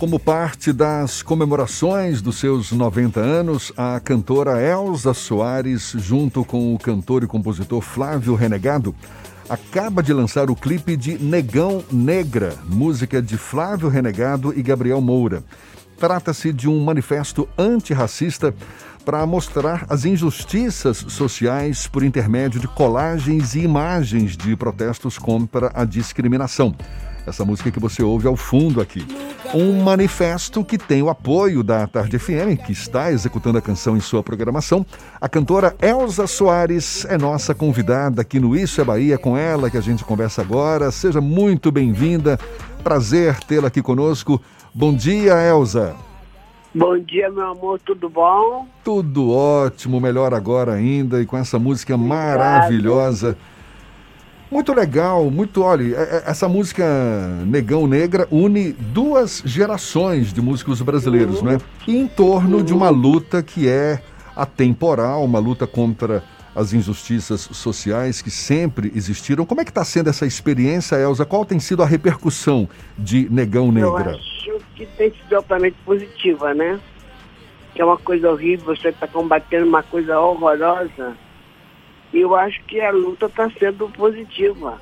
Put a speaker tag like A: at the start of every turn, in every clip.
A: Como parte das comemorações dos seus 90 anos, a cantora Elza Soares, junto com o cantor e compositor Flávio Renegado, acaba de lançar o clipe de Negão Negra, música de Flávio Renegado e Gabriel Moura. Trata-se de um manifesto antirracista para mostrar as injustiças sociais por intermédio de colagens e imagens de protestos contra a discriminação. Essa música que você ouve ao fundo aqui. Um manifesto que tem o apoio da Tarde FM, que está executando a canção em sua programação. A cantora Elza Soares é nossa convidada aqui no Isso é Bahia, com ela que a gente conversa agora. Seja muito bem-vinda. Prazer tê-la aqui conosco. Bom dia, Elza.
B: Bom dia, meu amor, tudo bom?
A: Tudo ótimo, melhor agora ainda, e com essa música Obrigado. maravilhosa. Muito legal, muito. Olha, é, é, essa música Negão Negra une duas gerações de músicos brasileiros, uhum. né? E em torno uhum. de uma luta que é atemporal, uma luta contra as injustiças sociais que sempre existiram. Como é que está sendo essa experiência, Elza? Qual tem sido a repercussão de Negão Negra?
B: Eu acho que tem sido altamente positiva, né? Que é uma coisa horrível, você está combatendo uma coisa horrorosa e eu acho que a luta está sendo positiva.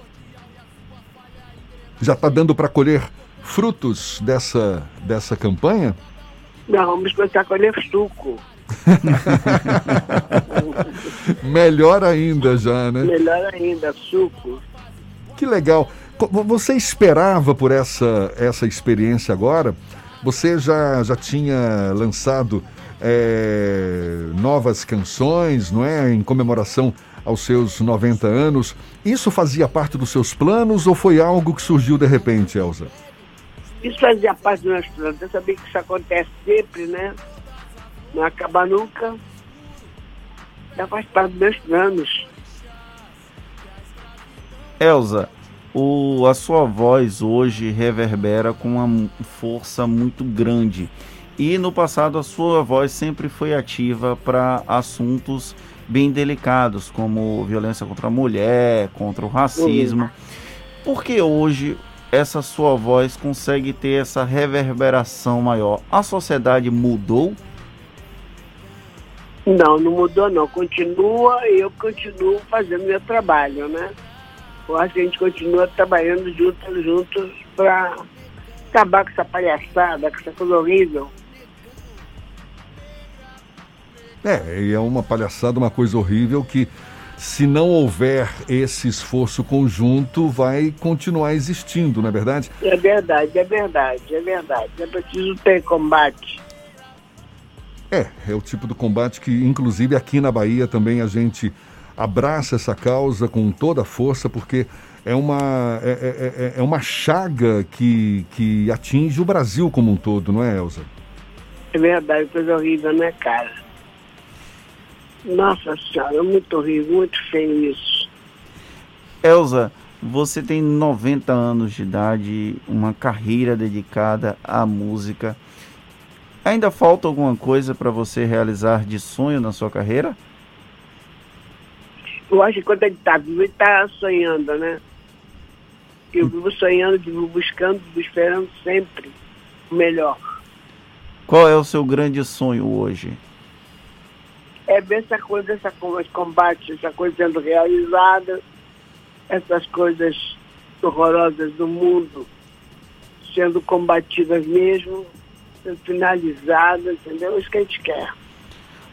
A: Já está dando para colher frutos dessa, dessa campanha?
B: Não, vamos começar a colher suco.
A: Melhor ainda já, né?
B: Melhor ainda, suco.
A: Que legal. Você esperava por essa, essa experiência agora? Você já, já tinha lançado é, novas canções, não é? Em comemoração aos seus 90 anos. Isso fazia parte dos seus planos ou foi algo que surgiu de repente, Elza?
B: Isso fazia parte dos meus planos. Eu sabia que isso acontece sempre, né? Não acaba nunca. Já faz parte dos meus planos.
C: Elza, o, a sua voz hoje reverbera com uma força muito grande. E no passado a sua voz sempre foi ativa para assuntos bem delicados, como violência contra a mulher, contra o racismo. Por que hoje essa sua voz consegue ter essa reverberação maior? A sociedade mudou?
B: Não, não mudou não. Continua e eu continuo fazendo meu trabalho, né? A gente continua trabalhando juntos, juntos para acabar com essa palhaçada, com essa coisa horrível
A: É, e é uma palhaçada, uma coisa horrível que, se não houver esse esforço conjunto, vai continuar existindo, não é verdade?
B: É verdade, é verdade, é verdade. É preciso ter combate.
A: É, é o tipo do combate que, inclusive, aqui na Bahia também a gente abraça essa causa com toda a força, porque é uma, é, é, é, é uma chaga que, que atinge o Brasil como um todo, não é, Elza?
B: É verdade, coisa horrível, né, cara? Nossa Senhora, muito horrível, muito feio isso.
C: Elza, você tem 90 anos de idade, uma carreira dedicada à música. Ainda falta alguma coisa para você realizar de sonho na sua carreira?
B: Eu acho que quando ele está vivo, ele está sonhando, né? Eu vivo sonhando, vivo buscando, vivo esperando sempre o melhor.
C: Qual é o seu grande sonho hoje?
B: É ver essa coisa, essa coisa, combate, essa coisa sendo realizada, essas coisas horrorosas do mundo sendo combatidas mesmo, sendo finalizadas, entendeu? É isso que a gente quer.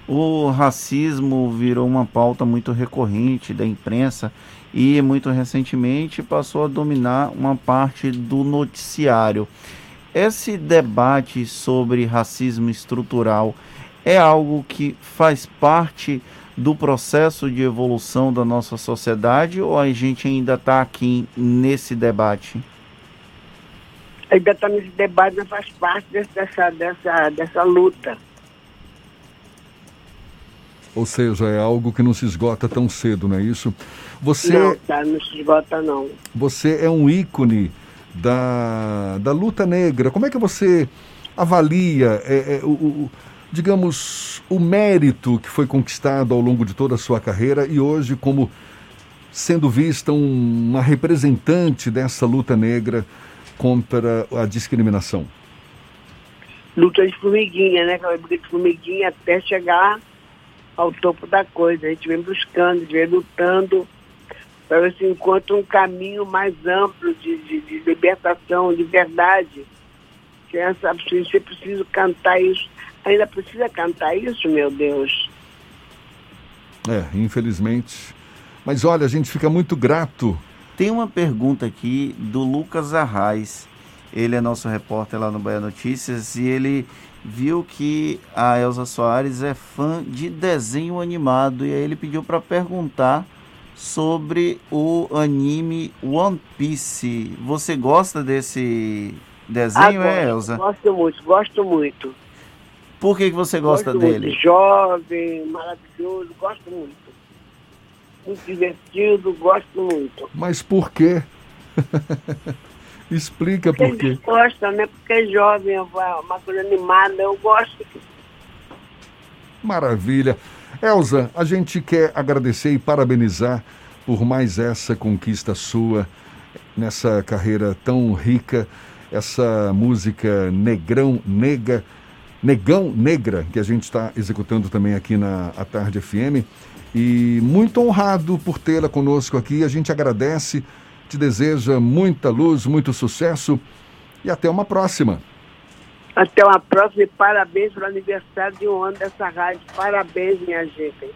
C: O racismo virou uma pauta muito recorrente da imprensa e muito recentemente passou a dominar uma parte do noticiário. Esse debate sobre racismo estrutural é algo que faz parte do processo de evolução da nossa sociedade ou a gente ainda está aqui nesse debate?
B: Ainda está nesse debate, mas faz parte dessa, dessa, dessa luta.
A: Ou seja, é algo que não se esgota tão cedo, não é isso? Você,
B: não, tá, não se esgota não.
A: Você é um ícone da, da luta negra. Como é que você avalia é, é, o, o digamos, o mérito que foi conquistado ao longo de toda a sua carreira e hoje como sendo vista um, uma representante dessa luta negra contra a discriminação?
B: luta de formiguinha, né? Aquela briga de formiguinha até chegar ao topo da coisa. A gente vem buscando, a gente vem lutando para ver se encontra um caminho mais amplo de, de, de libertação, de verdade. Criança, você precisa cantar isso. Ainda precisa cantar isso, meu Deus.
A: É, infelizmente. Mas olha, a gente fica muito grato.
C: Tem uma pergunta aqui do Lucas Arraes. Ele é nosso repórter lá no Bahia Notícias e ele viu que a Elza Soares é fã de desenho animado e aí ele pediu para perguntar sobre o anime One Piece. Você gosta desse desenho,
B: Agora,
C: é, Elza?
B: Gosto muito, gosto muito.
C: Por que, que você gosta
B: gosto
C: dele?
B: Muito. Jovem, maravilhoso, gosto muito. Muito divertido, gosto muito.
A: Mas por quê? Explica por quê.
B: Eles gostam, né? Porque é jovem, é uma coisa animada, eu gosto.
A: Maravilha. Elza, a gente quer agradecer e parabenizar por mais essa conquista sua nessa carreira tão rica, essa música Negrão Nega, Negão Negra, que a gente está executando também aqui na A Tarde FM. E muito honrado por tê-la conosco aqui. A gente agradece, te deseja muita luz, muito sucesso e até uma próxima.
B: Até uma próxima e parabéns pelo aniversário de um ano dessa rádio. Parabéns, minha gente.